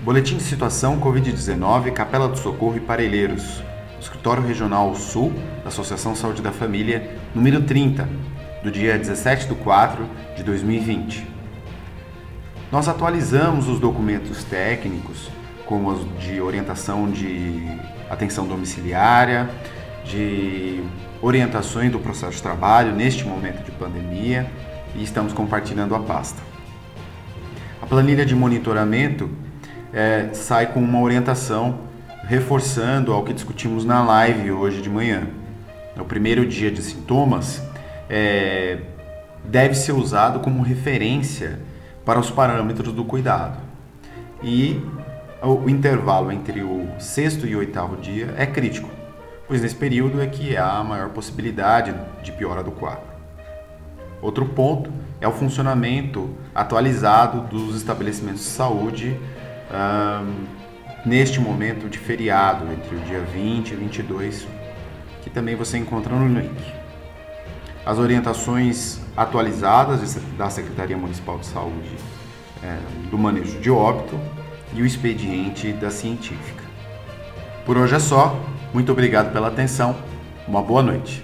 Boletim de situação Covid-19, Capela do Socorro e Parelheiros. Escritório Regional Sul da Associação Saúde da Família, número 30, do dia 17 de 4 de 2020. Nós atualizamos os documentos técnicos, como os de orientação de atenção domiciliária, de orientações do processo de trabalho neste momento de pandemia e estamos compartilhando a pasta. A planilha de monitoramento é, sai com uma orientação reforçando ao que discutimos na live hoje de manhã. O primeiro dia de sintomas é, deve ser usado como referência para os parâmetros do cuidado. E o intervalo entre o sexto e oitavo dia é crítico, pois nesse período é que há a maior possibilidade de piora do quadro. Outro ponto é o funcionamento atualizado dos estabelecimentos de saúde neste momento de feriado, entre o dia 20 e 22, que também você encontra no link. As orientações atualizadas da Secretaria Municipal de Saúde é, do manejo de óbito e o expediente da científica. Por hoje é só. Muito obrigado pela atenção. Uma boa noite.